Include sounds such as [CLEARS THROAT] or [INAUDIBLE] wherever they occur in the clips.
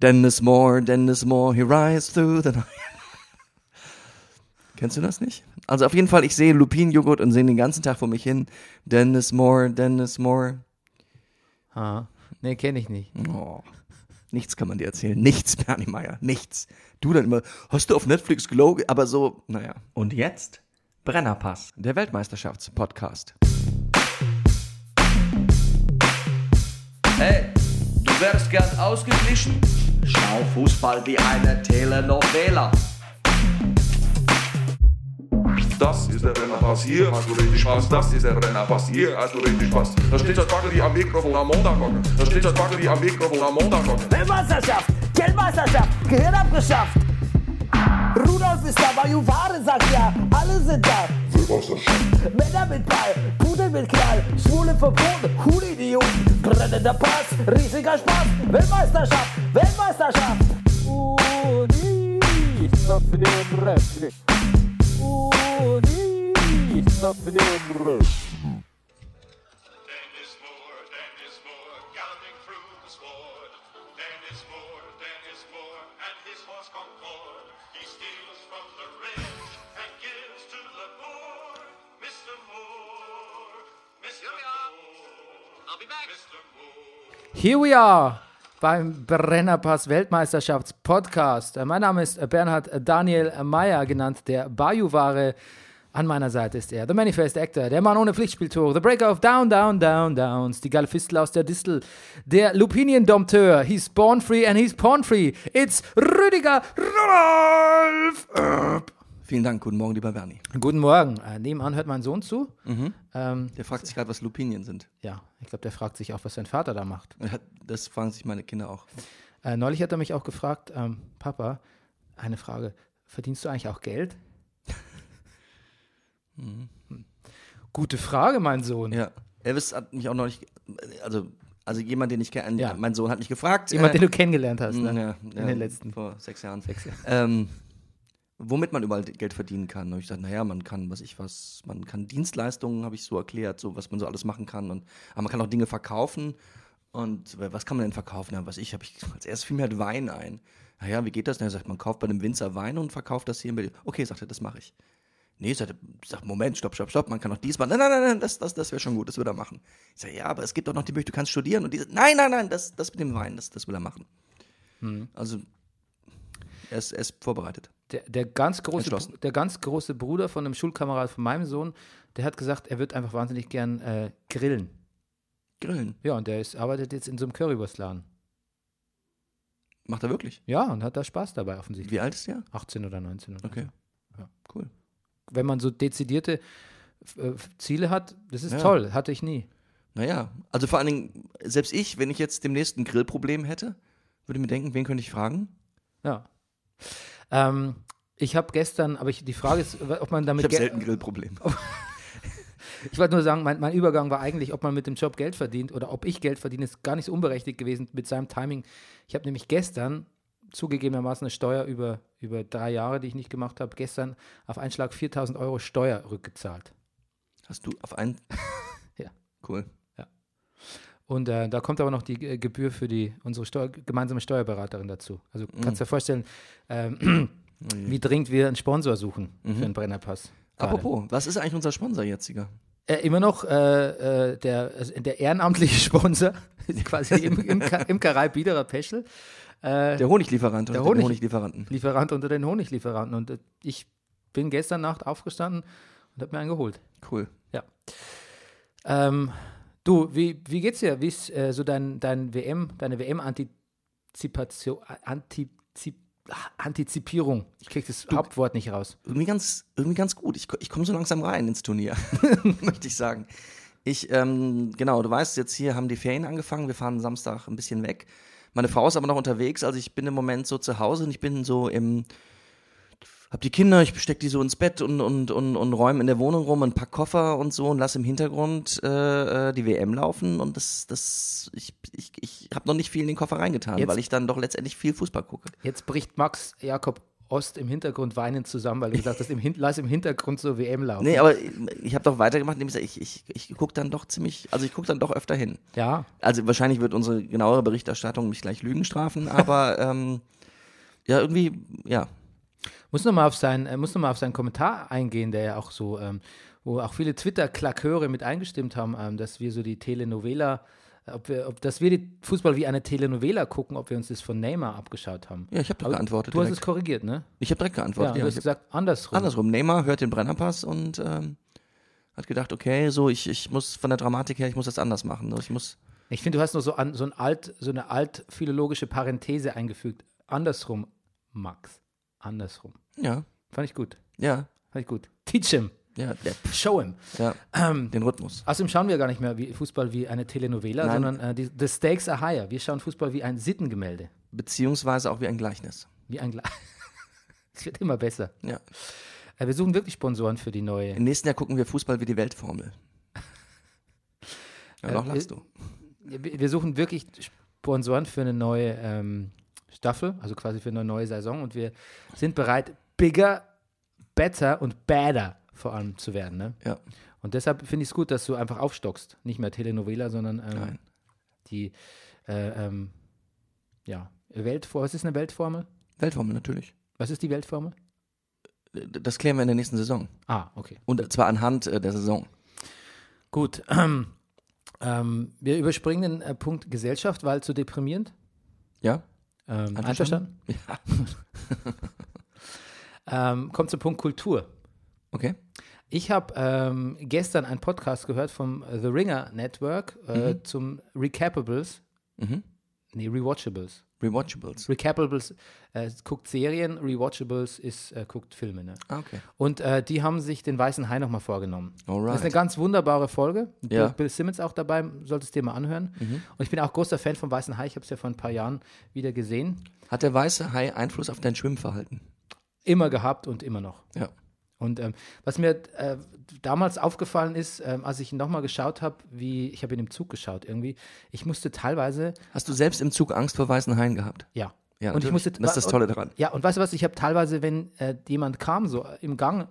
Dennis Moore, Dennis Moore, he rides through the night. Kennst du das nicht? Also auf jeden Fall, ich sehe Lupinenjoghurt und sehe den ganzen Tag vor mich hin. Dennis Moore, Dennis Moore. Ah, nee, kenne ich nicht. Oh. Nichts kann man dir erzählen. Nichts, Bernie Meyer. Nichts. Du dann immer, hast du auf Netflix Glow? ge-" Aber so, naja. Und jetzt Brennerpass. Der Weltmeisterschaftspodcast. Hey, du wärst gern ausgeglichen? Schau Fußball wie eine Telenovela. Das ist der Rennerpass, hier hast du richtig Spaß. Das ist der Rennerpass, hier hast du richtig Spaß. Da steht das Baggeli am Mikrofon am Montagmorgen. Da steht das Baggeli am Mikrofon am Montagmorgen. Weltmeisterschaft, Geldmeisterschaft, Gehirn abgeschafft. Rudolf ist da, Bajuware sagt ja, alle sind da. Männer mit Ball, Pudel mit Knall, Schwule verboten, Hulidioten, brennender Pass, riesiger Spaß, Weltmeisterschaft, Weltmeisterschaft. Uni, stopp den Reflex. Uni, stopp den Reflex. Here we are beim Brennerpass Weltmeisterschaftspodcast. Äh, Mein Name ist Bernhard Daniel Meyer, genannt der Bayou-Ware. An meiner Seite ist er, The Manifest Actor, der Mann ohne Pflichtspieltore, The Breaker of Down, Down, Down, Downs, die geile Fistel aus der Distel, der Lupinien-Dompteur, he's born free and he's porn free. It's Rüdiger Rudolf. Vielen Dank. Guten Morgen, lieber Bernie. Guten Morgen. Äh, nebenan hört mein Sohn zu. Ähm, Der fragt sich gerade, was Lupinien sind. ja, ich glaube, der fragt sich auch, was sein Vater da macht. Das fragen sich meine Kinder auch. Äh, neulich hat er mich auch gefragt, ähm, Papa, eine Frage, verdienst du eigentlich auch Geld? [LAUGHS] Hm. Gute Frage, mein Sohn. Ja. Elvis hat mich auch nicht, also, also jemand, den ich kenne, Ja. mein Sohn hat mich gefragt. Jemand, äh, den du kennengelernt hast, ne? Ja, in ja, den letzten Vor sechs Jahren. sechs Jahren. Ähm, womit man überall Geld verdienen kann. Und ich dachte, naja, man kann, was ich was, man kann Dienstleistungen, habe ich so erklärt, so was man so alles machen kann. Und, aber man kann auch Dinge verkaufen. Und was kann man denn verkaufen? Ja, was ich, habe ich, als erstes fiel mir halt Wein ein. Naja, wie geht das? Er sagt, man kauft bei einem Winzer Wein und verkauft das hier in Berlin. Okay, sagt er, das mache ich. Nee, sagt er, sagt, Moment, stopp, stopp, stopp, man kann auch dies machen. Nein, nein, nein, nein, das, das, das wäre schon gut, das würde er machen. Ich sage, ja, aber es gibt doch noch die Möglichkeit, du kannst studieren. Und diese, nein, nein, nein, das, das mit dem Wein, das, das will er machen. Also, er ist, er ist vorbereitet. Der, der, ganz große, der ganz große Bruder von einem Schulkamerad von meinem Sohn, der hat gesagt, er wird einfach wahnsinnig gern äh, grillen. Grillen. Ja, und der ist, arbeitet jetzt in so einem Currywurstladen. Macht er wirklich? Ja, und hat da Spaß dabei offensichtlich. Wie alt ist er? 18 oder 19 oder Okay. so. Ja. Cool. Wenn man so dezidierte äh, Ziele hat, das ist Ja. toll, hatte ich nie. Naja, also vor allen Dingen, selbst ich, wenn ich jetzt demnächst ein Grillproblem hätte, würde mir denken, wen könnte ich fragen? Ja. Ähm, ich habe gestern, aber ich, die Frage ist, ob man Ich damit habe Geld- selten Grillprobleme. [LAUGHS] Ich wollte nur sagen, mein, mein Übergang war eigentlich, ob man mit dem Job Geld verdient oder ob ich Geld verdiene, ist gar nicht so unberechtigt gewesen mit seinem Timing. Ich habe nämlich gestern zugegebenermaßen eine Steuer über, über drei Jahre, die ich nicht gemacht habe, gestern auf einen Schlag 4000 Euro Steuer rückgezahlt. Hast du auf einen? [LAUGHS] Ja. Cool. Und äh, da kommt aber noch die äh, Gebühr für die, unsere Steuer, gemeinsame Steuerberaterin dazu. Also kannst dir vorstellen, ähm, wie dringend wir einen Sponsor suchen für einen Brennerpass. Gerade. Apropos, was ist eigentlich unser Sponsor jetziger? Äh, immer noch äh, äh, der, also der ehrenamtliche [LAUGHS] Sponsor, quasi im, im, Imkerei Biederer Peschel. Äh, Der Honiglieferant Der oder Honig- den Honiglieferanten. Lieferant unter den Honiglieferanten. Und äh, ich bin gestern Nacht aufgestanden und habe mir einen geholt. Cool. Ja. Ähm, du, wie, wie geht's dir? Wie ist äh, so dein, dein WM, deine WM-Antizipation, Antizip, Antizipierung? Ich krieg das Hauptwort nicht raus. Irgendwie ganz, irgendwie ganz gut. Ich, ich komme so langsam rein ins Turnier, [LAUGHS] möchte ich sagen. Ich, ähm, genau, du weißt, jetzt hier haben die Ferien angefangen. Wir fahren Samstag ein bisschen weg. Meine Frau ist aber noch unterwegs. Also ich bin im Moment so zu Hause und ich bin so im, hab die Kinder, ich steck die so ins Bett und, und, und, und räume in der Wohnung rum und pack Koffer und so und lass im Hintergrund äh, äh, die WM laufen und das, das, ich, ich, ich habe noch nicht viel in den Koffer reingetan, Jetzt- weil ich dann doch letztendlich viel Fußball gucke. Jetzt bricht Max Jakob Ost im Hintergrund weinend zusammen, weil du gesagt hast, im Hin lass im Hintergrund so WM laufen. Nee, aber ich habe doch weitergemacht, indem ich ich, ich, ich gucke dann doch ziemlich, also ich gucke dann doch öfter hin. ja, Also wahrscheinlich wird unsere genauere Berichterstattung mich gleich Lügen strafen, aber [LAUGHS] ähm, ja, irgendwie, ja. Muss nochmal auf, sein, äh, muss noch mal auf seinen Kommentar eingehen, der ja auch so, ähm, wo auch viele Twitter-Klaköre mit eingestimmt haben, ähm, dass wir so die Telenovela, äh, ob wir, ob, dass wir die Fußball wie eine Telenovela gucken, ob wir uns das von Neymar abgeschaut haben. Ja, ich habe doch Aber geantwortet. Du hast direkt. es korrigiert, ne? Ich habe direkt Ja, geantwortet. du Ja, hast ich hab, gesagt, andersrum. andersrum. Neymar hört den Brennerpass und ähm, hat gedacht, okay, so ich, ich muss von der Dramatik her, ich muss das anders machen. Ich muss, Ich finde, du hast noch so, an, so, ein alt, so eine altphilologische Parenthese eingefügt. Andersrum, Max. Andersrum. ja, Fand ich gut. ja, Fand ich gut. Teach him. ja, Show him. ja, Ähm, den Rhythmus. Außerdem schauen wir gar nicht mehr wie Fußball wie eine Telenovela, Nein. sondern äh, die, the stakes are higher. Wir schauen Fußball wie ein Sittengemälde. Beziehungsweise auch wie ein Gleichnis. Wie ein Gla [LAUGHS] Es wird immer besser. Ja. Äh, wir suchen wirklich Sponsoren für die neue. Im nächsten Jahr gucken wir Fußball wie die Weltformel. [LAUGHS] Ja, Äh, noch lachst äh, du. Wir wir suchen wirklich Sponsoren für eine neue ähm, Staffel, also quasi für eine neue Saison. Und wir sind bereit, bigger, better und badder vor allem zu werden. Ne? Ja. Und deshalb finde ich es gut, dass du einfach aufstockst. Nicht mehr Telenovela, sondern ähm, die äh, ähm, ja, Weltformel. Was ist eine Weltformel? Weltformel natürlich. Was ist die Weltformel? Das klären wir in der nächsten Saison. Ah, okay. Und zwar anhand äh, der Saison. Gut. Ähm, wir überspringen den äh, Punkt Gesellschaft, weil zu deprimierend. Ja? Ähm, einverstanden? Ja. [LAUGHS] Ähm, kommt zum Punkt Kultur. Okay. Ich habe ähm, gestern einen Podcast gehört vom The Ringer Network äh, Mhm. zum Recapables. Mhm. Nee, Rewatchables. Rewatchables. Recapables äh, guckt Serien, Rewatchables ist, äh, guckt Filme. Ne? Ah, okay. Und äh, die haben sich den Weißen Hai nochmal vorgenommen. Das ist eine Alright. ganz wunderbare Folge. Ja. Bill, Bill Simmons auch dabei, solltest du dir mal anhören. Mhm. Und ich bin auch großer Fan vom Weißen Hai. Ich habe es ja vor ein paar Jahren wieder gesehen. Hat der weiße Hai Einfluss auf dein Schwimmverhalten? Immer gehabt und immer noch. Ja. Und ähm, was mir äh, damals aufgefallen ist, ähm, als ich nochmal geschaut habe, wie, ich habe ihn im Zug geschaut irgendwie, ich musste teilweise, Hast du selbst im Zug Angst vor weißen Haien gehabt? ja. Ja, und ich musste, das ist das Tolle daran. Ja, und weißt du was, ich habe teilweise, wenn äh, jemand kam, so im Gang,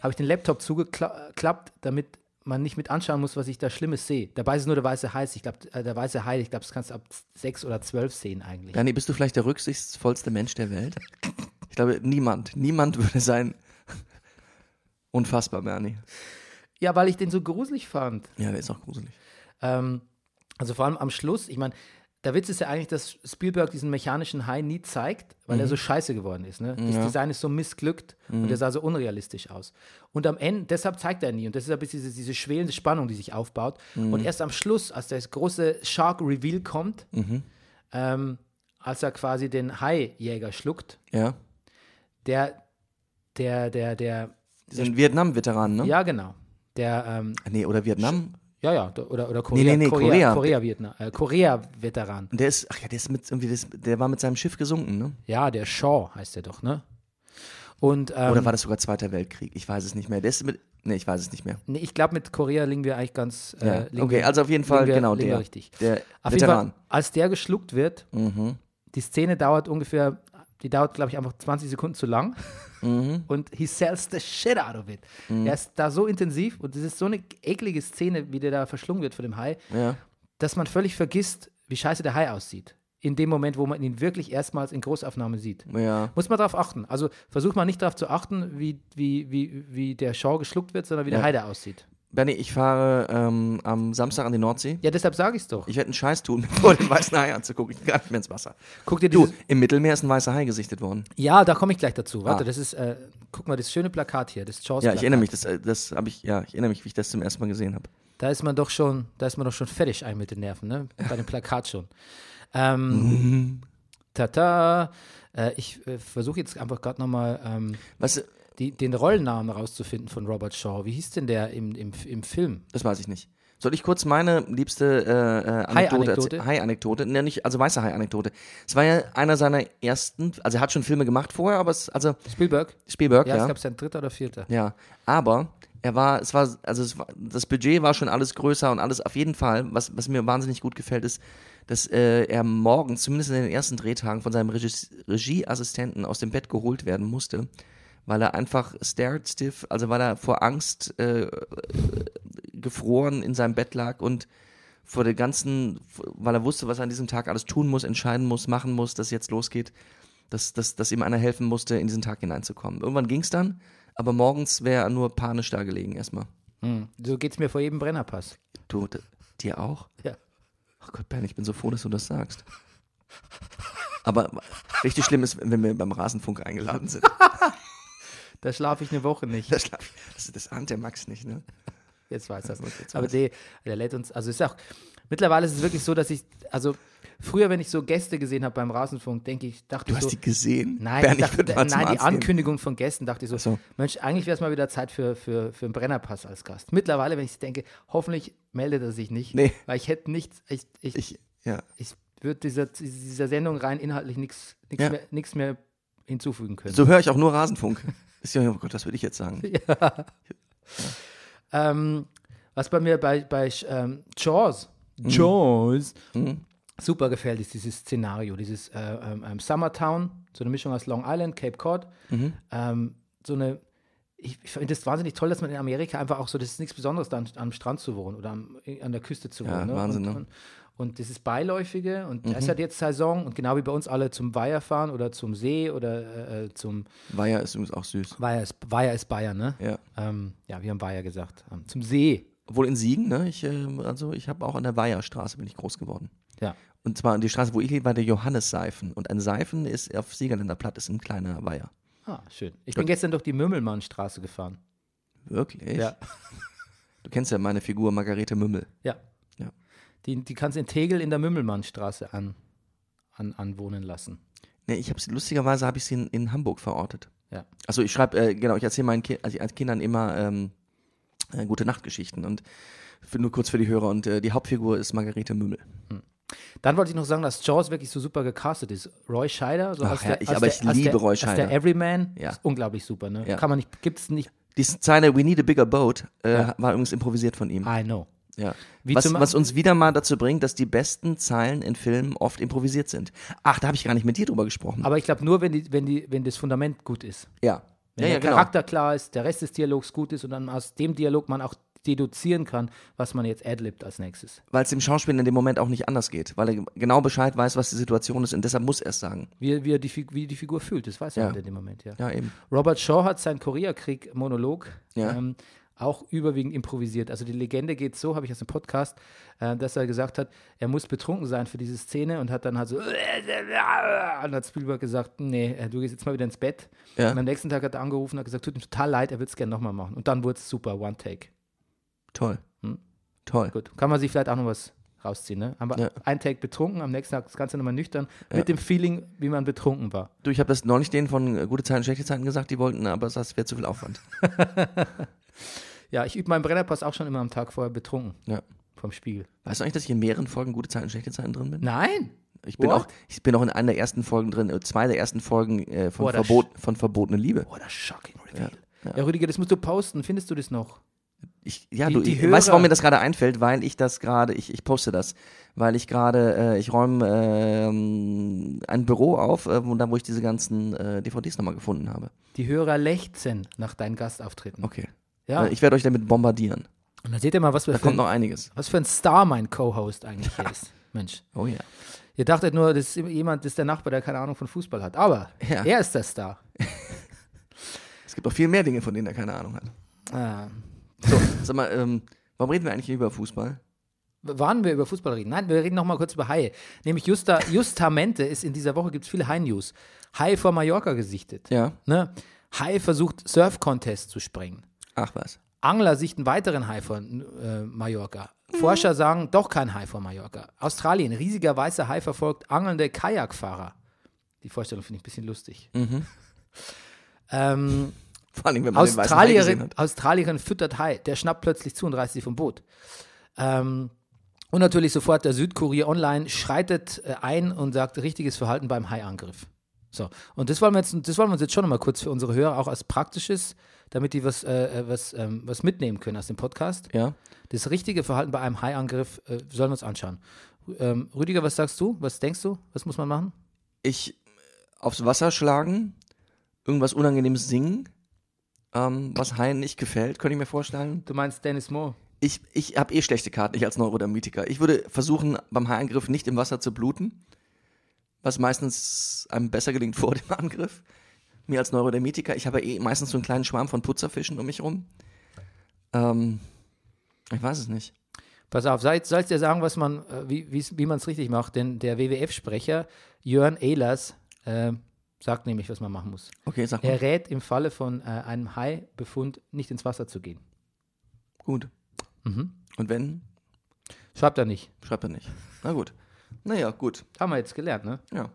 habe ich den Laptop zugeklappt, damit man nicht mit anschauen muss, was ich da Schlimmes sehe. Dabei ist es nur der weiße Hai. Ich glaube, äh, der weiße Hai, ich glaube, das kannst du ab sechs oder zwölf sehen eigentlich. Bernie, bist du vielleicht der rücksichtsvollste Mensch der Welt? Ich glaube, niemand, niemand würde sein. Unfassbar, Bernie. Ja, weil ich den so gruselig fand. Ja, der ist auch gruselig. Ähm, also vor allem am Schluss, ich meine, der Witz ist ja eigentlich, dass Spielberg diesen mechanischen Hai nie zeigt, weil er so scheiße geworden ist. Ne? Das Design ist so missglückt und er sah so unrealistisch aus. Und am Ende, deshalb zeigt er nie. Und deshalb ist diese, diese schwelende Spannung, die sich aufbaut. Und erst am Schluss, als der große Shark-Reveal kommt, ähm, als er quasi den Hai-Jäger schluckt, Ja. der, der, der, der, Die sind Vietnam-Veteranen, ne? ja genau, der, ähm, Nee, oder Vietnam. ja, ja, oder, oder Korea, nee, nee, Korea, Korea. Korea, Vietnam, äh, Korea-Veteran. Und der ist, ach ja, der ist mit irgendwie, das, der war mit seinem Schiff gesunken, ne? Ja, der Shaw heißt der doch, ne? Und, ähm, Oder war das sogar Zweiter Weltkrieg? Ich weiß es nicht mehr. Der ist mit, nee, ich weiß es nicht mehr. nee, ich glaube, mit Korea liegen wir eigentlich ganz. Äh, Ja. liegen Okay, also auf jeden Fall, wir, genau, der. richtig. Der Auf jeden Veteran. Fall, als der geschluckt wird, Mhm. die Szene dauert ungefähr, die dauert, glaube ich, einfach 20 Sekunden zu lang. Mhm. [LAUGHS] Und he sells the shit out of it. Er ist da so intensiv und es ist so eine eklige Szene, wie der da verschlungen wird von dem Hai, Ja. dass man völlig vergisst, wie scheiße der Hai aussieht. In dem Moment, wo man ihn wirklich erstmals in Großaufnahme sieht. Ja. Muss man darauf achten. Also versuch mal nicht darauf zu achten, wie, wie, wie, wie der Shaw geschluckt wird, sondern wie der Ja. Hai da aussieht. Bernie, ich fahre ähm, am Samstag an die Nordsee. Ja, deshalb sage ich es doch. Ich werde einen Scheiß tun, [LAUGHS] vor den weißen Hai anzugucken. Ich gar nicht mehr ins Wasser. Guck dir Du, im Mittelmeer ist ein weißer Hai gesichtet worden. Ja, da komme ich gleich dazu. Warte, Ah. das ist, äh, guck mal, das schöne Plakat hier, das Jaws Ja, ich erinnere mich, das, äh, das habe ich, ja, ich erinnere mich, wie ich das zum ersten Mal gesehen habe. Da ist man doch schon, da ist man doch schon fertig ein mit den Nerven, ne? Bei dem Plakat schon. Ähm, Mhm. tata. Äh, ich äh, versuche jetzt einfach gerade nochmal ähm, Weißt du, die, den Rollennamen rauszufinden von Robert Shaw. Wie hieß denn der im, im, im Film? das weiß ich nicht. Soll ich kurz meine liebste äh, äh, Anekdote erzählen? Hai-Anekdote? Ne, nicht, also weiße Hai-Anekdote. Es war ja einer seiner ersten, also er hat schon Filme gemacht vorher, aber es, also Spielberg? Spielberg, Ja, ja. es ist ein dritter oder vierter. Ja, aber er war, es war, also es war, das Budget war schon alles größer und alles auf jeden Fall, was, was mir wahnsinnig gut gefällt, ist, dass äh, er morgens, zumindest in den ersten Drehtagen, von seinem Regie Regieassistenten aus dem Bett geholt werden musste, weil er einfach stared stiff, also weil er vor Angst äh, gefroren in seinem Bett lag und vor der ganzen, weil er wusste, was er an diesem Tag alles tun muss, entscheiden muss, machen muss, dass jetzt losgeht, dass, dass, dass ihm einer helfen musste, in diesen Tag hineinzukommen. Irgendwann ging es dann, aber morgens wäre er nur panisch da gelegen erstmal. Hm. So geht's mir vor jedem Brennerpass. Du, dir auch? Ja. Ach Gott, Ben, ich bin so froh, dass du das sagst. Aber richtig schlimm ist, wenn wir beim Rasenfunk eingeladen sind. [LAUGHS] Da schlafe ich eine Woche nicht. Das, schlaf ich- das, das ahnt der Max nicht, ne? Jetzt weiß das. Jetzt Aber der, der lädt uns, also ist auch, mittlerweile ist es wirklich so, dass ich, also früher, wenn ich so Gäste gesehen habe beim Rasenfunk, denke ich, dachte Du ich hast so, die gesehen? Nein, Bernd, dachte, nein die Arzt gehen. Ankündigung von Gästen dachte ich so, so. Mensch, eigentlich wäre es mal wieder Zeit für, für, für einen Brennerpass als Gast. Mittlerweile, wenn ich denke, hoffentlich meldet er sich nicht, Nee. weil ich hätte nichts, ich, ich, Ich, ja. ich würde dieser, dieser Sendung rein inhaltlich nichts Ja. mehr, nichts mehr hinzufügen können. So höre ich auch nur Rasenfunk. Ist ja, oh Gott, was würde ich jetzt sagen? [LAUGHS] Ähm, was bei mir bei, bei ähm, Jaws, Jaws Mhm. super gefällt, ist dieses Szenario, dieses äh, ähm, ähm, Summertown, so eine Mischung aus Long Island, Cape Cod. Mhm. Ähm, so eine, ich, ich finde das wahnsinnig toll, dass man in Amerika einfach auch so, das ist nichts Besonderes, da am, am Strand zu wohnen oder am, an der Küste zu Ja, wohnen. Wahnsinn, und, ne? und, und das ist Beiläufige und Mhm. ist halt jetzt Saison und genau wie bei uns alle zum Weiher fahren oder zum See oder äh, zum Weiher ist übrigens auch süß. Weiher ist, Weiher ist Bayern, ne? Ja. Ähm, ja, wir haben Weiher gesagt. Ähm, zum See. Obwohl in Siegen, ne? Ich, ähm, also ich habe auch an der Weiherstraße bin ich groß geworden. Ja. Und zwar die Straße, wo ich lebe, war der Johannes-Seifen. Und ein Seifen ist auf Siegerländer Platt, ist ein kleiner Weiher. Ah, schön. Ich bin gestern durch die Mümmelmannstraße gefahren. Wirklich? Ja. Du kennst ja meine Figur Margarete Mümmel. Ja. Die, die kannst in Tegel in der Mümmelmannstraße an, an, anwohnen lassen. Nee, ich habe lustigerweise habe ich sie in, in Hamburg verortet. Ja. Also ich schreibe, äh, genau, ich erzähle meinen Ki also als Kindern immer ähm, äh, gute Nachtgeschichten und für, nur kurz für die Hörer und äh, die Hauptfigur ist Margarete Mümmel. Dann wollte ich noch sagen, dass Jaws wirklich so super gecastet ist. Roy Scheider, so Ach ja, der, ich- aber der, ich liebe der, Roy als der Scheider. Everyman Ja. ist unglaublich super, ne? Ja. Kann man nicht, gibt's nicht, Die Zeile We Need a Bigger Boat äh, Ja. war übrigens improvisiert von ihm. I know. Ja. Was, was uns wieder mal dazu bringt, dass die besten Zeilen in Filmen oft improvisiert sind. Ach, da habe ich gar nicht mit dir drüber gesprochen. Aber ich glaube nur, wenn, die, wenn, die, wenn das Fundament gut ist. ja. Wenn Ja, ja, der genau. Charakter klar ist, der Rest des Dialogs gut ist und dann aus dem Dialog man auch deduzieren kann, was man jetzt adlibt als nächstes. Weil es dem Schauspieler in dem Moment auch nicht anders geht. Weil er genau Bescheid weiß, was die Situation ist und deshalb muss er es sagen. Wie, wie, er die, wie die Figur fühlt, das weiß er Ja. halt in dem Moment, ja. Ja, eben. Robert Shaw hat seinen Koreakrieg-Monolog Ja. ähm, auch überwiegend improvisiert. Also die Legende geht so, habe ich aus dem Podcast, äh, dass er gesagt hat, er muss betrunken sein für diese Szene und hat dann halt so, [LAUGHS] und hat Spielberg gesagt, nee, äh, du gehst jetzt mal wieder ins Bett. Ja. Und am nächsten Tag hat er angerufen und hat gesagt, tut ihm total leid, er würde es gerne nochmal machen. Und dann wurde es super, One Take. Toll. Hm. Toll. Gut, kann man sich vielleicht auch noch was rausziehen, ne? Aber Ja. ein Take betrunken, am nächsten Tag das Ganze nochmal nüchtern, mit dem Feeling, wie man betrunken war. Du, ich habe das neulich denen von äh, Gute Zeiten, Schlechte Zeiten gesagt, die wollten, aber das wäre zu viel Aufwand. [LAUGHS] Ja, ich übe meinen Brennerpass auch schon immer am Tag vorher betrunken Ja. vom Spiegel. Weißt du eigentlich, dass ich in mehreren Folgen Gute Zeiten, Schlechte Zeiten drin bin? Nein! Ich bin, What? auch, ich bin auch in einer der ersten Folgen drin, äh, zwei der ersten Folgen äh, von, Boah, das Verbot, von Verbotene Liebe. Oh, das shocking reveal. Ja, Ja, Rüdiger, das musst du posten. Findest du das noch? Ich, ja, Die- du, die ich, weißt du, warum mir das gerade einfällt? Weil ich das gerade, ich, ich poste das, weil ich gerade, äh, ich räume ähm, ein Büro auf, äh, wo, da, wo ich diese ganzen äh, DVDs nochmal gefunden habe. Die Hörer lechzen nach deinen Gastauftritten. Okay. Ja. Äh, ich werde euch damit bombardieren. Und da seht ihr mal, was, wir Da für, kommt noch einiges. was für ein Star mein Co-Host eigentlich hier ist. Mensch. Oh ja. Ihr dachtet nur, das ist jemand, das ist der Nachbar, der keine Ahnung von Fußball hat. Aber Ja. er ist der Star. [LAUGHS] Es gibt auch viel mehr Dinge, von denen er keine Ahnung hat. Ah. So, sag mal, ähm, warum reden wir eigentlich über Fußball? Waren wir über Fußball reden? Nein, wir reden noch mal kurz über Haie. Nämlich Justa, [LAUGHS] Justamente ist in dieser Woche, gibt es viele Hai-News. Hai vor Mallorca gesichtet. Ja. Ne? Hai versucht Surf-Contest zu sprengen. Ach was. Angler sichten weiteren Hai von äh, Mallorca. Forscher sagen, doch kein Hai vor Mallorca. Australien, riesiger weißer Hai verfolgt angelnde Kajakfahrer. Die Vorstellung finde ich ein bisschen lustig. [LAUGHS] Ähm, Vor allem, wenn man den weißen Hai Australierin, hat. Australierin füttert Hai. Der schnappt plötzlich zu und reißt sie vom Boot. Ähm, und natürlich sofort der Südkurier Online schreitet äh, ein und sagt richtiges Verhalten beim Haiangriff. So, und das wollen wir jetzt, das wollen wir uns jetzt schon mal kurz für unsere Hörer auch als praktisches, damit die was, äh, äh, was, ähm, was mitnehmen können aus dem Podcast. Ja. Das richtige Verhalten bei einem Haiangriff äh, sollen wir uns anschauen. Ähm, Rüdiger, was sagst du? Was denkst du? Was muss man machen? Ich aufs Wasser schlagen, irgendwas Unangenehmes singen, ähm, was Haien nicht gefällt, könnte ich mir vorstellen. Du meinst Dennis Moore? Ich, ich habe eh schlechte Karten, ich als Neurodermitiker. Ich würde versuchen, beim Haiangriff nicht im Wasser zu bluten, was meistens einem besser gelingt [LAUGHS] vor dem Angriff. Mir als Neurodermitiker, ich habe eh meistens so einen kleinen Schwarm von Putzerfischen um mich rum. Ähm, ich weiß es nicht. Pass auf, soll, ich dir sagen, was man, äh, wie, wie man es richtig macht? Denn der WWF-Sprecher Jörn Ehlers äh, sagt nämlich, was man machen muss. Okay, sag mal. Er rät im Falle von äh, einem Haibefund nicht ins Wasser zu gehen. Gut. Mhm. Und wenn, Schreibt er nicht. schreibt er nicht. Na gut. Naja, gut. Haben wir jetzt gelernt, ne? Ja.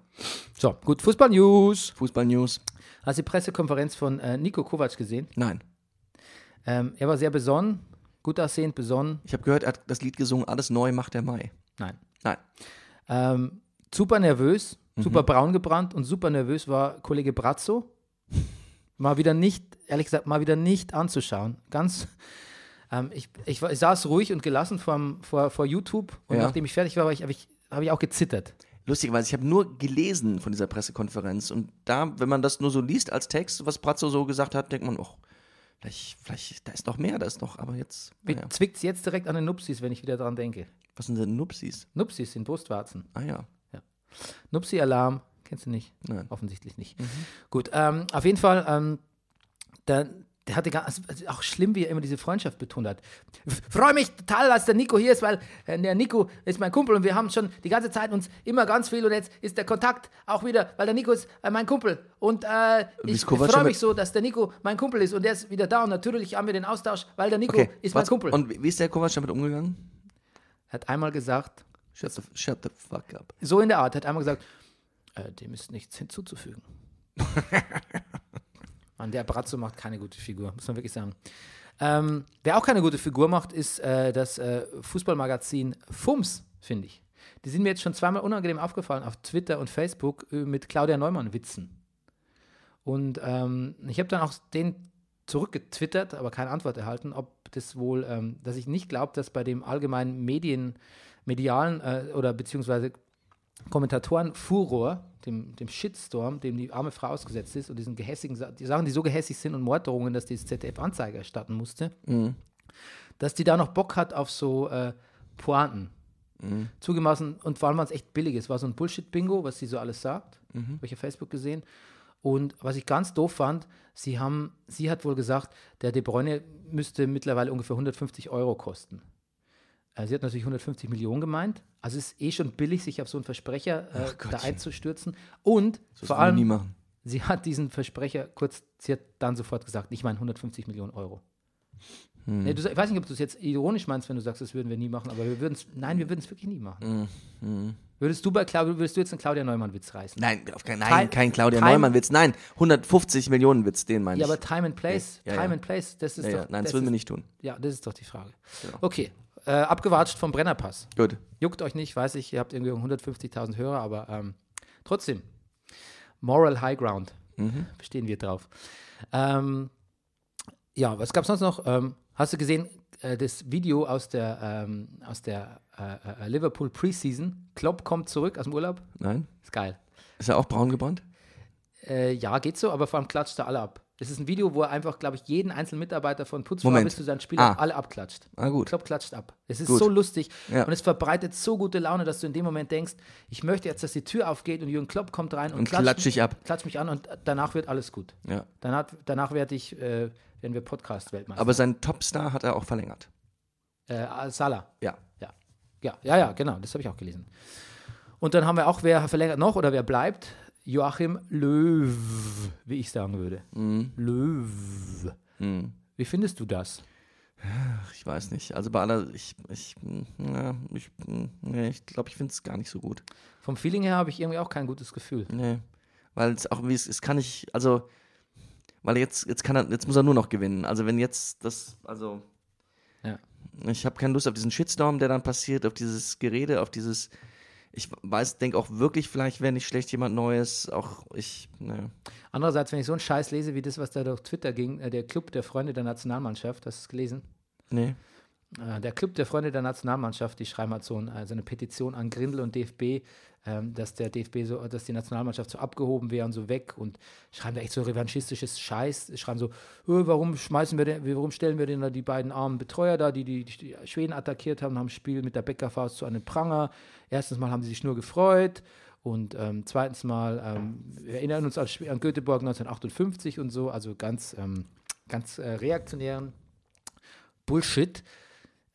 So, gut, Fußball-News. Fußball-News. Hast du die Pressekonferenz von äh, Nico Kovac gesehen? Nein. Ähm, er war sehr besonnen, gut aussehend, besonnen. Ich habe gehört, er hat das Lied gesungen, alles neu macht der Mai. Nein. Nein. Ähm, super nervös, super braun gebrannt und super nervös war Kollege Brazzo. [LAUGHS] Mal wieder nicht, ehrlich gesagt, mal wieder nicht anzuschauen. Ganz, ähm, ich, ich, war- ich saß ruhig und gelassen vorm, vor, vor YouTube und Ja. nachdem ich fertig war, habe ich, hab ich, hab ich auch gezittert. Lustigerweise, ich habe nur gelesen von dieser Pressekonferenz und da, wenn man das nur so liest als Text, was Brazzo so gesagt hat, denkt man, oh, vielleicht, vielleicht, da ist noch mehr, da ist noch, aber jetzt, Mir naja. zwickt es jetzt direkt an den Nupsis, wenn ich wieder dran denke. was sind denn Nupsis? Nupsis sind Brustwarzen. Ah ja, Nupsi-Alarm, kennst du nicht? Nein. Offensichtlich nicht. Gut, ähm, auf jeden Fall, ähm, der, der hatte ganz, also auch schlimm, wie er immer diese Freundschaft betont hat. Freue mich total, dass der Nico hier ist, weil äh, der Nico ist mein Kumpel und wir haben schon die ganze Zeit uns immer ganz viel und jetzt ist der Kontakt auch wieder, weil der Nico ist äh, mein Kumpel und äh, ich freue mich so, dass der Nico mein Kumpel ist und der ist wieder da und natürlich haben wir den Austausch, weil der Nico okay. ist mein Kumpel. Und wie ist der Kovac damit umgegangen? Er hat einmal gesagt, Shut the, shut the fuck up. so in der Art, hat einmal gesagt, äh, dem ist nichts hinzuzufügen. [LAUGHS] Mann, der Brazzo macht keine gute Figur, muss man wirklich sagen. Ähm, wer auch keine gute Figur macht, ist äh, das äh, Fußballmagazin FUMS, finde ich. Die sind mir jetzt schon zweimal unangenehm aufgefallen auf Twitter und Facebook äh, mit Claudia Neumann Witzen. Und ähm, ich habe dann auch den zurückgetwittert, aber keine Antwort erhalten, ob das wohl, ähm, dass ich nicht glaube, dass bei dem allgemeinen Medien, medialen äh, oder beziehungsweise Kommentatoren-Furor, dem, dem Shitstorm, dem die arme Frau ausgesetzt ist und diesen gehässigen die Sachen, die so gehässig sind und Morddrohungen, dass die das ZDF Anzeige erstatten musste, dass die da noch Bock hat auf so äh, Pointen. Zugemaßen und vor allem, weil es echt billig ist. War so ein Bullshit-Bingo, was sie so alles sagt. Habe ich auf Facebook gesehen. Und was ich ganz doof fand, sie haben, sie hat wohl gesagt, der De Bruyne müsste mittlerweile ungefähr 150 Euro kosten. Äh, Sie hat natürlich 150 Millionen gemeint. Also es ist eh schon billig, sich auf so einen Versprecher äh, da einzustürzen. Und Das vor allem, nie machen. sie hat diesen Versprecher kurz, sie hat dann sofort gesagt, ich meine 150 Millionen Euro. Hm. Nee, du, ich weiß nicht, ob du es jetzt ironisch meinst, wenn du sagst, das würden wir nie machen, aber wir würden es, nein, wir würden es wirklich nie machen. Hm, Würdest du bei Claudia, würdest du jetzt einen Claudia Neumann-Witz reißen? Nein, auf kein, Time- nein, kein Claudia Neumann-Witz. Nein, 150 Millionen Witz, den meine Ja, ich. aber Time and Place, Ja, Time ja. and Place, das ist ja, doch. ja. Nein, das das würden wir nicht tun. Ja, das ist doch die Frage. Genau. Okay, äh, abgewatscht vom Brennerpass. Gut. Juckt euch nicht, weiß ich, ihr habt irgendwie 150.000 Hörer, aber ähm, trotzdem. Moral High Ground. Bestehen wir drauf. Ähm, ja, was gab es sonst noch? Ähm, hast du gesehen, äh, das Video aus der, ähm, aus der äh, äh, Liverpool Preseason? Klopp kommt zurück aus dem Urlaub. Nein? Ist geil. Ist er auch braun gebrannt? Äh, ja, geht so, aber vor allem klatscht er alle ab. Es ist ein Video, wo er einfach, glaube ich, jeden einzelnen Mitarbeiter von Putzfrau bis zu seinen Spielern Ah. alle abklatscht. Ah, gut. Klopp klatscht ab. Es ist Gut. so lustig Ja. und es verbreitet so gute Laune, dass du in dem Moment denkst, ich möchte jetzt, dass die Tür aufgeht und Jürgen Klopp kommt rein und, Und klatscht dich ab. Klatscht mich an und danach wird alles gut. Ja. Danach, danach werde ich, äh, werden wir Podcast-Weltmeister. Aber sein Topstar hat er auch verlängert. äh, Salah. Ja. Ja. ja, ja, ja, genau, das habe ich auch gelesen. Und dann haben wir auch, wer verlängert noch oder wer bleibt? Joachim Löw, wie ich sagen würde. Mhm. Löw. Wie findest du das? Ich weiß nicht. Also bei aller, ich, ich, ja, ich, nee, ich glaube, ich finde es gar nicht so gut. Vom Feeling her habe ich irgendwie auch kein gutes Gefühl. Nee. Weil es auch wie es, es kann nicht, also, weil jetzt, jetzt kann er, jetzt muss er nur noch gewinnen. Also wenn jetzt das, also, Ja. ich habe keine Lust auf diesen Shitstorm, der dann passiert, auf dieses Gerede, auf dieses, ich weiß, denke auch wirklich, vielleicht wäre nicht schlecht jemand Neues, auch ich, ne. Andererseits, wenn ich so einen Scheiß lese, wie das, was da durch Twitter ging, äh, der Club der Freunde der Nationalmannschaft, hast du es gelesen? Nee. Äh, der Club der Freunde der Nationalmannschaft, die schreiben halt so, äh, eine Petition an Grindel und DFB, ähm, dass der DFB so, dass die Nationalmannschaft so abgehoben wäre und so weg und schreiben da echt so revanchistisches Scheiß, schreiben so, "Äh, warum schmeißen wir denn, warum stellen wir denn da die beiden armen Betreuer da, die die, die Schweden attackiert haben, haben Spiel mit der Bäckerfaust zu einem Pranger. Erstens mal haben sie sich nur gefreut und ähm, zweitens mal, ähm, wir erinnern uns an, an Göteborg 1958 und so, also ganz, ähm, ganz äh, reaktionären Bullshit.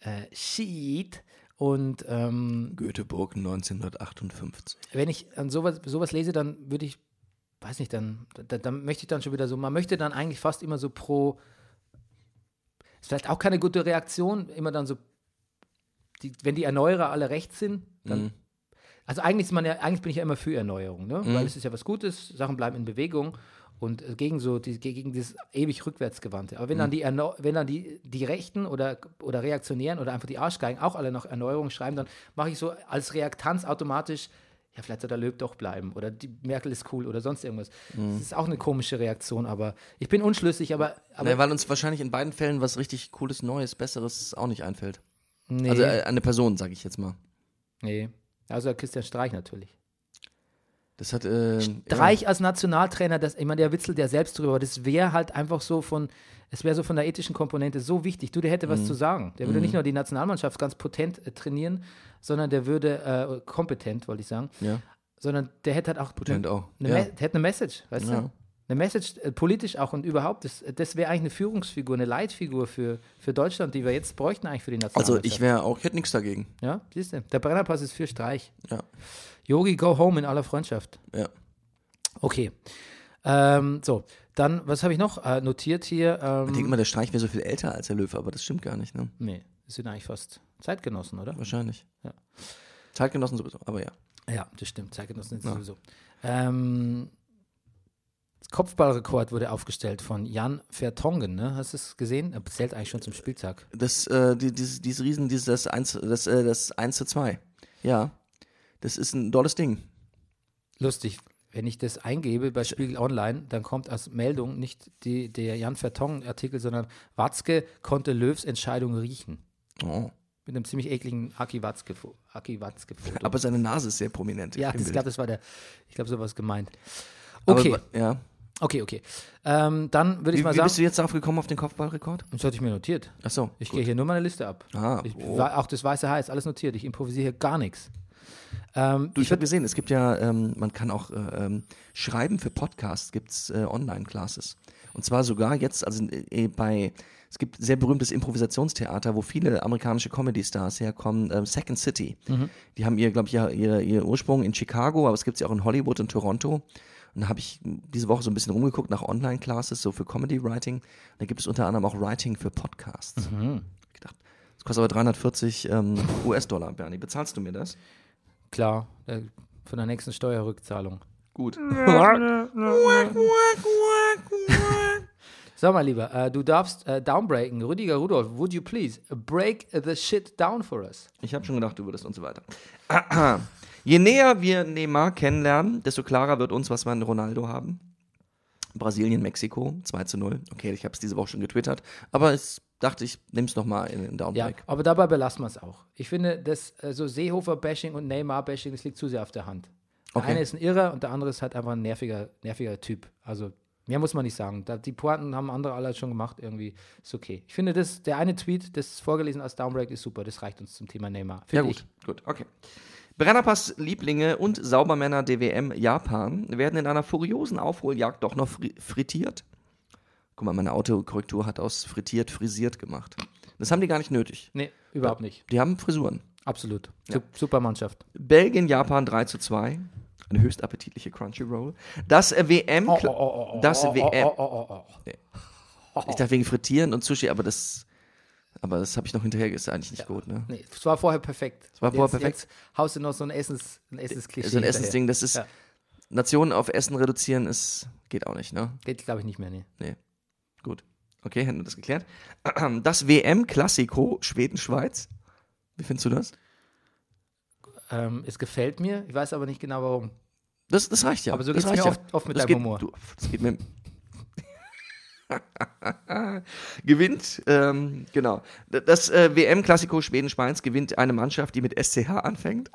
Äh, Shit. Und ähm, Göteborg 1958. wenn ich an sowas, sowas lese, dann würde ich, weiß nicht, dann, da, dann möchte ich dann schon wieder so, man möchte dann eigentlich fast immer so pro, ist vielleicht auch keine gute Reaktion, immer dann so, die, wenn die Erneuerer alle rechts sind, dann, Mhm. also eigentlich ist man ja, eigentlich bin ich ja immer für Erneuerung, ne? weil es ist ja was Gutes, Sachen bleiben in Bewegung und äh, gegen so, die, gegen dieses ewig rückwärtsgewandte. Aber wenn Mhm. dann die, Erneu wenn dann die, die Rechten oder, oder Reaktionären oder einfach die Arschgeigen auch alle noch Erneuerung schreiben, dann mache ich so als Reaktanz automatisch, ja, vielleicht soll der Löb doch bleiben oder die Merkel ist cool oder sonst irgendwas. Mhm. Das ist auch eine komische Reaktion, aber ich bin unschlüssig, aber, aber Nee, weil uns wahrscheinlich in beiden Fällen was richtig Cooles, Neues, Besseres auch nicht einfällt. nee, Also eine Person, sage ich jetzt mal. nee. Also Christian Streich natürlich. Das hat. Äh, Streich als Nationaltrainer, das, ich meine, der witzelt ja selbst drüber, aber das wäre halt einfach so von, es wäre so von der ethischen Komponente so wichtig. Du, der hätte Mhm. was zu sagen. Der würde nicht nur die Nationalmannschaft ganz potent äh, trainieren, sondern der würde, äh, kompetent, wollte ich sagen, Ja, ja sondern der hätte halt auch, potent auch. eine, ja. Hätte eine Message, weißt Ja. du? Eine Message, äh, politisch auch und überhaupt, das, das wäre eigentlich eine Führungsfigur, eine Leitfigur für, für Deutschland, die wir jetzt bräuchten eigentlich für die Also Nationalmannschaft. ich wäre auch, ich hätte nichts dagegen. Ja, siehst du, der Brennerpass ist für Streich. Ja, Yogi, go home in aller Freundschaft. ja. Okay. Ähm, so, dann, was habe ich noch äh, notiert hier? Ich denke Ähm, immer, der Streich wäre so viel älter als der Löwe, aber das stimmt gar nicht, ne? nee, das sind eigentlich fast Zeitgenossen, oder? Wahrscheinlich. Ja. Zeitgenossen sowieso, aber ja. Ja, das stimmt, Zeitgenossen sind Ja. sowieso. Ähm, das Kopfballrekord wurde aufgestellt von Jan Vertongen, ne? Hast du es gesehen? Er zählt eigentlich schon zum Spieltag. Das, äh, die, dieses, dieses Riesen, dieses das 1, das, äh, das 1 zu 2. Ja. Das ist ein tolles Ding. Lustig, wenn ich das eingebe bei Spiegel Online, dann kommt als Meldung nicht die, der Jan Vertongen-Artikel, sondern Watzke konnte Löws Entscheidung riechen. Oh. Mit einem ziemlich ekligen Aki Watzke, Aki Watzke. Aber seine Nase ist sehr prominent. Ja, das, ich glaube, das war der, ich glaube, so was gemeint. Aber Okay, wa- ja. okay, okay. Ähm, dann würde ich Wie, mal wie sagen, bist du jetzt darauf gekommen, auf den Kopfballrekord? das hatte ich mir notiert. Achso. Ich gehe hier nur meine Liste ab. Ah, ich, oh. Auch das weiße Haar ist alles notiert. Ich improvisiere hier gar nichts. Ähm, Du, ich habe gesehen, es gibt ja, ähm, man kann auch äh, ähm, schreiben für Podcasts, gibt es äh, Online-Classes. Und zwar sogar jetzt, also äh, bei, es gibt sehr berühmtes Improvisationstheater, wo viele amerikanische Comedy-Stars herkommen, ähm, Second City. Die haben ihr, glaube ich, ihr, ihr, ihr Ursprung in Chicago, aber es gibt sie auch in Hollywood und Toronto. Und da habe ich diese Woche so ein bisschen rumgeguckt nach Online-Classes, so für Comedy-Writing. Da gibt es unter anderem auch Writing für Podcasts. Ich gedacht, das kostet aber 340 ähm, US-Dollar, Bernie. Bezahlst du mir das? Klar, äh, von der nächsten Steuerrückzahlung. Gut. Sag mal lieber, äh, du darfst äh, downbreaken. Rüdiger Rudolf, would you please break the shit down for us? Ich habe schon gedacht, du würdest und so weiter. [CLEARS THROAT] Je näher wir Neymar kennenlernen, desto klarer wird uns, was wir an Ronaldo haben. Brasilien, Mexiko, 2 zu 0. Okay, ich habe es diese Woche schon getwittert, aber ich dachte, ich es nochmal in den Ja, Downbreak. aber dabei belassen wir es auch. Ich finde, das äh, so Seehofer-Bashing und Neymar-Bashing, das liegt zu sehr auf der Hand. Der Okay. eine ist ein Irrer und der andere ist halt einfach ein nerviger, nerviger Typ. Also mehr muss man nicht sagen. Die Pointen haben andere alle schon gemacht. Irgendwie ist okay. Ich finde, das, der eine Tweet, das vorgelesen als Downbreak, ist super. Das reicht uns zum Thema Neymar. Ja, gut, gut, okay. Brennerpass-Lieblinge und Saubermänner DWM Japan werden in einer furiosen Aufholjagd doch noch fri frittiert. Guck mal, meine Autokorrektur hat aus frittiert frisiert gemacht. Das haben die gar nicht nötig. Nee, überhaupt nicht. Die haben Frisuren. Absolut. Sup- Super Mannschaft. Belgien, Japan 3 zu 2. Eine höchst appetitliche Crunchyroll. Das WM. Oh, das WM. oh, oh, oh, oh. Ich dachte wegen Frittieren und Sushi, aber das. Aber das habe ich noch hinterher, ist eigentlich nicht gut, ne? Nee, es war vorher perfekt. Es war vorher perfekt. Jetzt haust du noch so ein Essens, ein Essensklischee. So ein. Essensding, das ist. Ja. Nationen auf Essen reduzieren ist. Geht auch nicht, ne? Geht, glaube ich, nicht mehr. Nee. Nee. Gut. Okay, hätten wir das geklärt. [CLEARS THROAT] Das WM-Klassiko Schweden-Schweiz. Wie findest du das? Ähm, es gefällt mir, ich weiß aber nicht genau warum. Das, das reicht ja. Aber so das geht's mir reicht ja. oft- oft mit das deinem geht, Humor. Du, das geht mir. [LAUGHS] gewinnt, ähm, genau. Das äh, WM-Klassiko Schweden-Schweiz gewinnt eine Mannschaft, die mit SCH anfängt.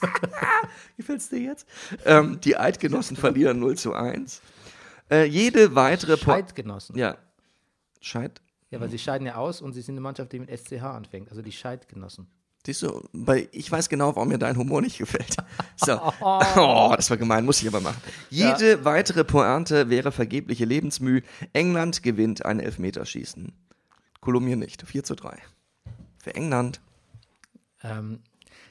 [LAUGHS] Gefällt's dir jetzt? Ähm, die Eidgenossen verlieren 0 zu 1. Äh, jede weitere Po- Scheidgenossen. Ja. Scheid. Ja, weil sie scheiden ja aus und sie sind eine Mannschaft, die mit SCH anfängt. Also die Scheidgenossen. Siehst du, weil ich weiß genau, warum mir dein Humor nicht gefällt. [LAUGHS] So. Oh, das war gemein, muss ich aber machen. Jede weitere Pointe wäre vergebliche Lebensmüh. England gewinnt ein Elfmeterschießen. Kolumbien nicht. 4 zu 3. Für England Ähm,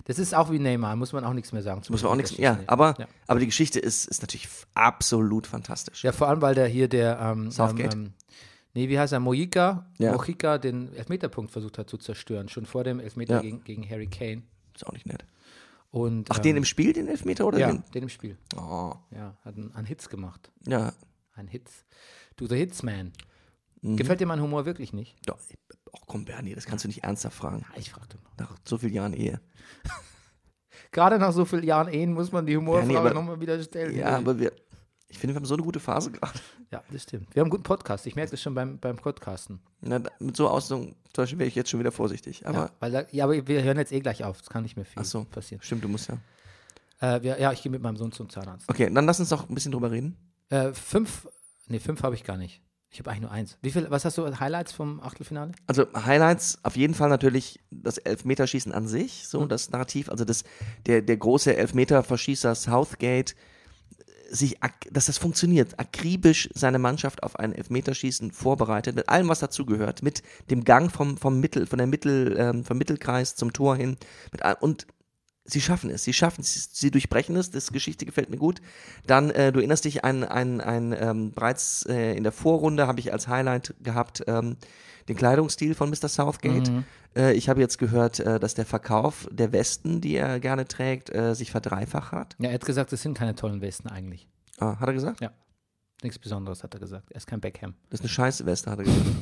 das ist auch wie Neymar, muss man auch nichts mehr sagen. muss man auch nichts. Elfmeterschießen. Ja, aber, Ja. aber die Geschichte ist, ist natürlich absolut fantastisch. Ja, vor allem, weil der hier der ähm, Southgate? Ähm, ähm, nee, wie heißt er? Mojica, Ja. Mojica den Elfmeterpunkt versucht hat zu zerstören, schon vor dem Elfmeter Ja. gegen, gegen Harry Kane. Ist auch nicht nett. Und, Ach, ähm, den im Spiel, den Elfmeter oder Ja, den? den im Spiel. Oh, Ja, hat einen, einen Hits gemacht. ja. Ein Hits. Du, the Hitsman. Mhm. Gefällt dir mein Humor wirklich nicht? Doch, ach komm, Bernie, das kannst du nicht ernsthaft fragen. Ja, ich fragte noch. Nach so vielen Jahren Ehe. [LAUGHS] Gerade nach so vielen Jahren Ehen muss man die Humorfrage nochmal wieder stellen. Ja, aber wir, ich finde, wir haben so eine gute Phase gerade. [LAUGHS] ja, das stimmt. Wir haben einen guten Podcast. Ich merke das schon beim, beim Podcasten. Na, mit so Ausdrücken, zum Beispiel wäre ich jetzt schon wieder vorsichtig. Aber, ja, weil da, ja, aber wir hören jetzt eh gleich auf. Es kann nicht mehr viel ach so, passieren. stimmt, du musst ja. Äh, wir, ja, ich gehe mit meinem Sohn zum Zahnarzt. Okay, dann lass uns doch ein bisschen drüber reden. Äh, fünf, nee, fünf habe ich gar nicht. Ich habe eigentlich nur eins. Wie viel, was hast du als Highlights vom Achtelfinale? Also Highlights auf jeden Fall natürlich das Elfmeterschießen an sich, so das Narrativ, also das, der, der große Elfmeterverschießer Southgate, äh, sich, dass das funktioniert, akribisch seine Mannschaft auf ein Elfmeterschießen vorbereitet, mit allem, was dazugehört, mit dem Gang vom, vom Mittel, von der Mittel, ähm, vom Mittelkreis zum Tor hin, mit und sie schaffen es, sie schaffen es, sie durchbrechen es, das Geschichte gefällt mir gut. Dann, äh, du erinnerst dich an, ein, ein ähm, bereits äh, in der Vorrunde habe ich als Highlight gehabt, ähm, den Kleidungsstil von Mr. Southgate. Äh, ich habe jetzt gehört, äh, dass der Verkauf der Westen, die er gerne trägt, äh, sich verdreifacht hat. Ja, er hat gesagt, das sind keine tollen Westen eigentlich. Ah, hat er gesagt? Ja. Nichts Besonderes hat er gesagt. Er ist kein Beckham. Das ist eine scheiße Weste, hat er gesagt. [LAUGHS]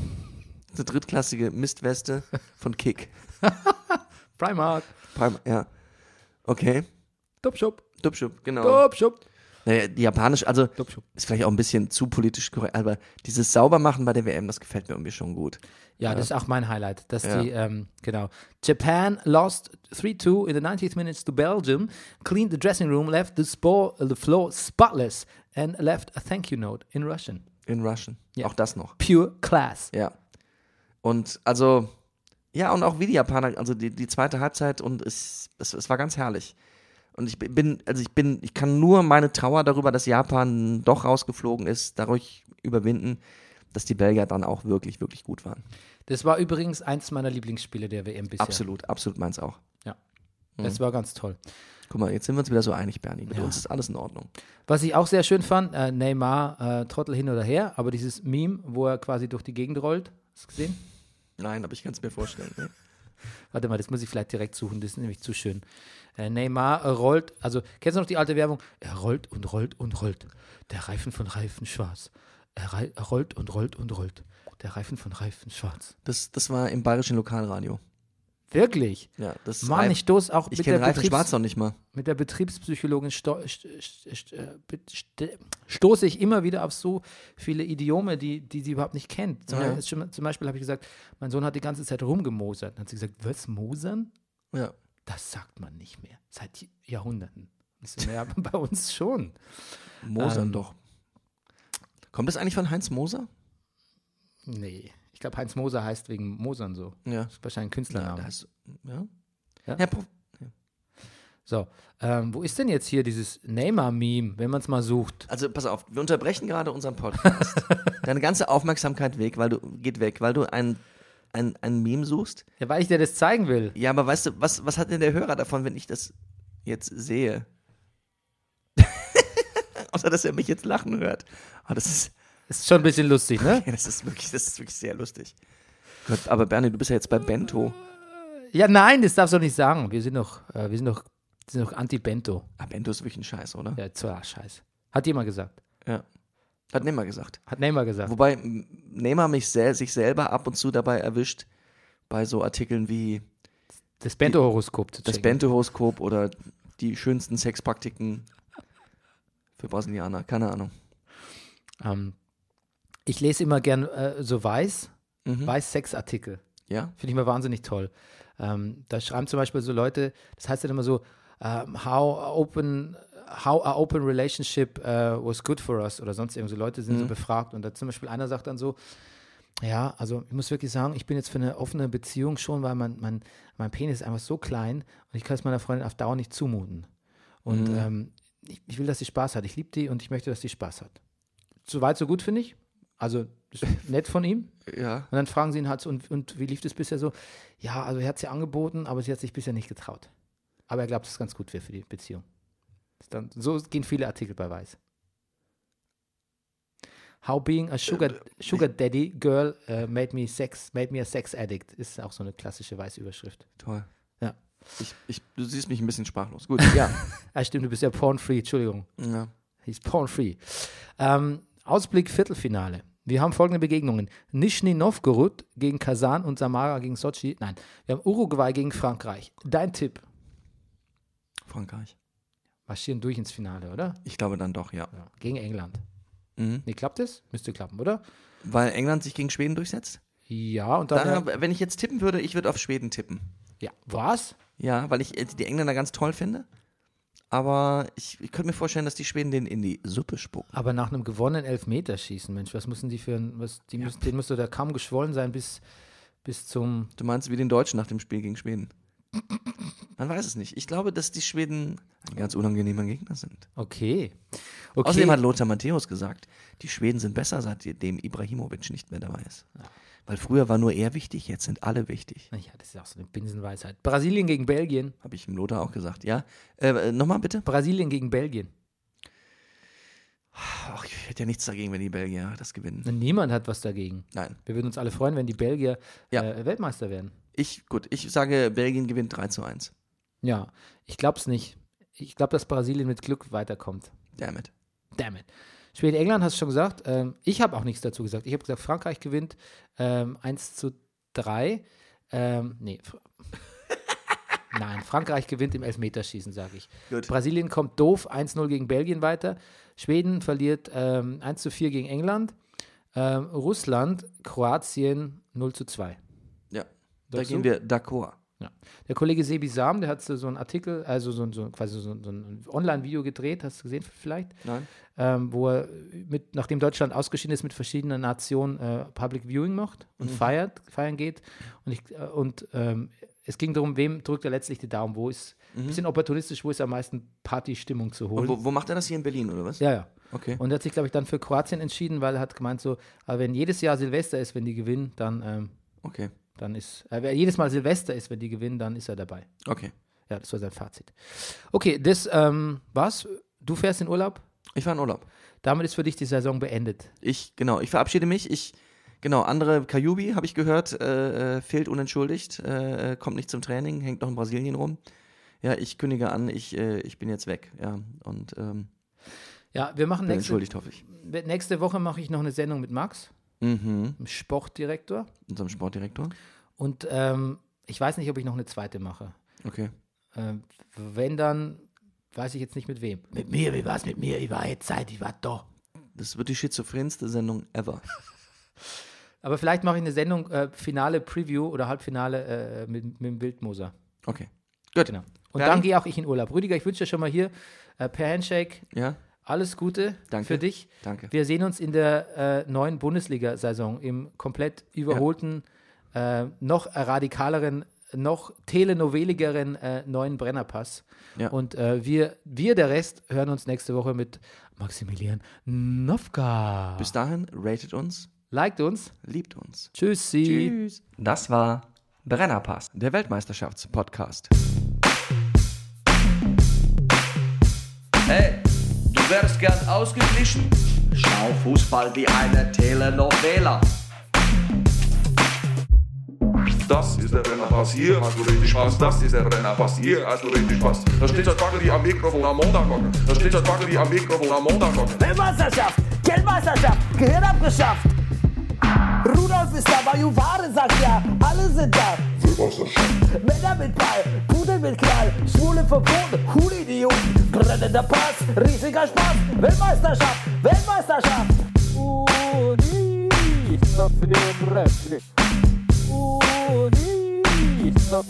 Eine drittklassige Mistweste von Kick. [LAUGHS] Primark. Prime, ja. Okay. Topshop. Dubschub, genau. Topshop. Naja, die japanisch, also Topshop. ist vielleicht auch ein bisschen zu politisch korrekt, aber dieses Saubermachen bei der WM, das gefällt mir irgendwie schon gut. Ja, das ist auch mein Highlight, dass Ja. die, ähm, genau. Japan lost 3-2 in the 90th minutes to Belgium, cleaned the dressing room, left the, spore, the floor spotless and left a thank you note in Russian. In Russian. Ja. Auch das noch. Pure class. Ja. Und also, ja, und auch wie die Japaner, also die, die zweite Halbzeit und es, es, es war ganz herrlich. Und ich bin, also ich bin, ich kann nur meine Trauer darüber, dass Japan doch rausgeflogen ist, dadurch überwinden, dass die Belgier dann auch wirklich, wirklich gut waren. Das war übrigens eins meiner Lieblingsspiele der WM bisher. Absolut, absolut meins auch. Ja. Das war ganz toll. Guck mal, jetzt sind wir uns wieder so einig, Bernie. Mit Ja. uns ist alles in Ordnung. Was ich auch sehr schön fand, äh, Neymar, äh, Trottel hin oder her, aber dieses Meme, wo er quasi durch die Gegend rollt, hast du gesehen? Nein, aber ich kann es mir vorstellen. Ne? [LAUGHS] Warte mal, das muss ich vielleicht direkt suchen, das ist nämlich zu schön. Äh, Neymar äh, rollt, also kennst du noch die alte Werbung? Er rollt und rollt und rollt. Der Reifen von Reifen schwarz. Er, er rollt und rollt und rollt. Der Reifen von Reifen schwarz. Das, das war im bayerischen Lokalradio. Wirklich? Ja, das Mann, ich stoße auch ich mit, kenne der Reifen Betriebs- Schwarz noch nicht mal. mit der Betriebspsychologin sto st st äh, st stoße ich immer wieder auf so viele Idiome, die, die sie überhaupt nicht kennt. Zum, Ja. Beispiel, zum Beispiel habe ich gesagt, mein Sohn hat die ganze Zeit rumgemosert. Dann hat sie gesagt, was, mosern? Ja. Das sagt man nicht mehr. Seit Jahrhunderten. So, ja, [LAUGHS] bei uns schon. Mosern Ähm. doch. Kommt das eigentlich von Heinz Moser? Nee. Ich glaube, Heinz Moser heißt wegen Mosern so. Ja. Das ist wahrscheinlich ein Ja, Künstlername. da ist, ja. Ja? Herr Prof so, ähm, wo ist denn jetzt hier dieses Neymar-Meme, wenn man es mal sucht? also pass auf, wir unterbrechen gerade unseren Podcast. [LAUGHS] Deine ganze Aufmerksamkeit weg, weil du, geht weg, weil du ein, ein, ein Meme suchst. Ja, weil ich dir das zeigen will. Ja, aber weißt du, was, was hat denn der Hörer davon, wenn ich das jetzt sehe? [LAUGHS] Außer, dass er mich jetzt lachen hört. Aber das ist, Ist schon ein bisschen lustig, ne? [LAUGHS] das ist wirklich, das ist wirklich sehr lustig. Gott, aber Bernie, du bist ja jetzt bei Bento. Ja, nein, das darfst du nicht sagen. Wir sind doch, äh, wir sind wir sind doch Anti-Bento. Ah, Bento ist wirklich ein Scheiß, oder? Ja, zwar scheiß. Hat jemand gesagt. Ja. Hat Neymar gesagt. Hat Neymar gesagt. Wobei Neymar mich sel sich selber ab und zu dabei erwischt, bei so Artikeln wie Das Bento-Horoskop zu das checken. Bento-Horoskop oder die schönsten Sexpraktiken für Brasilianer. Keine Ahnung. Ähm, Ich lese immer gern äh, so Weiß, Weiß-Sex-Artikel. Ja? Finde ich mal wahnsinnig toll. Ähm, da schreiben zum Beispiel so Leute, das heißt dann immer so, ähm, how open, how a open relationship uh, was good for us oder sonst irgendwie so Leute sind so befragt und da zum Beispiel einer sagt dann so, ja, also ich muss wirklich sagen, ich bin jetzt für eine offene Beziehung schon, weil mein, mein, mein Penis ist einfach so klein und ich kann es meiner Freundin auf Dauer nicht zumuten. Und ähm, ich, ich will, dass sie Spaß hat. Ich liebe die und ich möchte, dass sie Spaß hat. So weit, so gut, finde ich. Also [LAUGHS] nett von ihm. Ja. Und dann fragen sie ihn halt und, und wie lief das bisher so? Ja, also er hat sie angeboten, aber sie hat sich bisher nicht getraut. Aber er glaubt, dass es ganz gut wäre für die Beziehung. Dann, so gehen viele Artikel bei Weiß. How being a sugar, sugar daddy girl uh, made me sex, made me a sex addict, ist auch so eine klassische Weiß-Überschrift. Toll. Ja. Ich, ich, du siehst mich ein bisschen sprachlos. Gut. Ja, ah, stimmt, du bist ja porn-free, Entschuldigung. Ja. He's porn-free. Ähm, Ausblick Viertelfinale. Wir haben folgende Begegnungen. Nischni Novgorod gegen Kasan und Samara gegen Sochi. Nein, wir haben Uruguay gegen Frankreich. Dein Tipp. Frankreich. Marschieren durch ins Finale, oder? Ich glaube dann doch, ja. Ja. Gegen England. Mhm. Nee, klappt es? Müsste klappen, oder? Weil England sich gegen Schweden durchsetzt? Ja, und dann. Daher, wenn ich jetzt tippen würde, ich würde auf Schweden tippen. ja, was? Ja, weil ich äh, die Engländer ganz toll finde. Aber ich, ich könnte mir vorstellen, dass die Schweden den in die Suppe spucken. Aber nach einem gewonnenen Elfmeterschießen, Mensch, was müssen die für ein. Was, die müssen, den müsste da kaum geschwollen sein bis, bis zum. Du meinst wie den Deutschen nach dem Spiel gegen Schweden? Man weiß es nicht. Ich glaube, dass die Schweden ein ganz unangenehmer Gegner sind. Okay. okay. Außerdem hat Lothar Matthäus gesagt, die Schweden sind besser, seitdem Ibrahimovic nicht mehr dabei ist. Weil früher war nur er wichtig, jetzt sind alle wichtig. ja, das ist auch so eine Binsenweisheit. Brasilien gegen Belgien. Habe ich dem Lothar auch gesagt. Ja, äh, nochmal bitte. Brasilien gegen Belgien. Ach, ich hätte ja nichts dagegen, wenn die Belgier das gewinnen. Niemand hat was dagegen. Nein. Wir würden uns alle freuen, wenn die Belgier Ja. äh, Weltmeister werden. Ich, gut, ich sage, Belgien gewinnt 3 zu 1. Ja, ich glaube es nicht. Ich glaube, dass Brasilien mit Glück weiterkommt. Damn it. Damn it. Schweden, England hast du schon gesagt. Ähm, ich habe auch nichts dazu gesagt. Ich habe gesagt, Frankreich gewinnt ähm, 1 zu 3. Ähm, nee. [LAUGHS] Nein, Frankreich gewinnt im Elfmeterschießen, sage ich. Gut. Brasilien kommt doof 1-0 gegen Belgien weiter. Schweden verliert ähm, 1 zu 4 gegen England. Ähm, Russland, Kroatien 0 zu 2. Ja. Da Sagst gehen du? wir d'accord. Ja. Der Kollege Sebi Sam, der hat so, einen Artikel, also so, so quasi so, so ein Online-Video gedreht, hast du gesehen vielleicht? Nein? Ähm, wo er, mit, nachdem Deutschland ausgeschieden ist, mit verschiedenen Nationen äh, Public Viewing macht und feiert, feiern geht. Und, ich, äh, und ähm, es ging darum, wem drückt er letztlich die Daumen, wo ist, ein bisschen opportunistisch, wo ist am meisten Partystimmung zu holen. Und wo, wo macht er das hier in Berlin, oder was? ja, ja. Okay. Und er hat sich, glaube ich, dann für Kroatien entschieden, weil er hat gemeint, so, aber wenn jedes Jahr Silvester ist, wenn die gewinnen, dann, ähm, Okay. Dann ist, äh, wenn jedes Mal Silvester ist, wenn die gewinnen, dann ist er dabei. Okay. Ja, das war sein Fazit. Okay, das ähm, war's. Du fährst in Urlaub. Ich war in Urlaub. Damit ist für dich die Saison beendet. Ich, genau, ich verabschiede mich. Ich, genau, andere Kajubi, habe ich gehört, äh, äh, fehlt unentschuldigt, äh, äh, kommt nicht zum Training, hängt noch in Brasilien rum. Ja, ich kündige an, ich, äh, ich bin jetzt weg. Ja, und ähm, Ja, wir machen nächste, entschuldigt, hoffe ich. nächste Woche mache ich noch eine Sendung mit Max, Mhm. Sportdirektor. Unserem Sportdirektor. Und ähm, ich weiß nicht, ob ich noch eine zweite mache. Okay. Ähm, wenn dann, weiß ich jetzt nicht mit wem. Mit mir, wie war es mit mir? Ich war jetzt Zeit, ich war da. Das wird die schizophrenste Sendung ever. [LAUGHS] Aber vielleicht mache ich eine Sendung, äh, Finale Preview oder Halbfinale äh, mit, mit dem Wildmoser. Okay. Gut. Genau. Und Fertig? dann gehe auch ich in Urlaub. Rüdiger, ich wünsche dir schon mal hier äh, per Handshake Ja, alles Gute Danke. für dich. danke. Wir sehen uns in der äh, neuen Bundesliga-Saison im komplett überholten, äh, noch radikaleren, noch telenoveligeren äh, neuen Brennerpass. Ja. Und äh, wir, wir, der Rest, hören uns nächste Woche mit Maximilian Nowka. Bis dahin, ratet uns, Liked uns. liebt uns. Tschüssi. Tschüss. Das war Brennerpass. Der Weltmeisterschaftspodcast. Hey, du wärst gern ausgeglichen? Schau Fußball wie eine Telenovela. Das ist der Rennerpass, hier hast du richtig Spaß. Das ist der Rennerpass, hier hast du richtig Spaß. Da steht das die am Mikrofon am Montag. Da steht das die am Mikrofon am Montag. Weltmeisterschaft, Geldmeisterschaft, Gehirn abgeschafft. Rudolf ist da, Juware sagt ja, alle sind da. Männer mit Ball, Pudel mit Knall, Schwule verboten, Hulidioten, brennender Pass, riesiger Spaß, Weltmeisterschaft, Weltmeisterschaft. Uni. Snart för det är en röst. Åh, hej, snart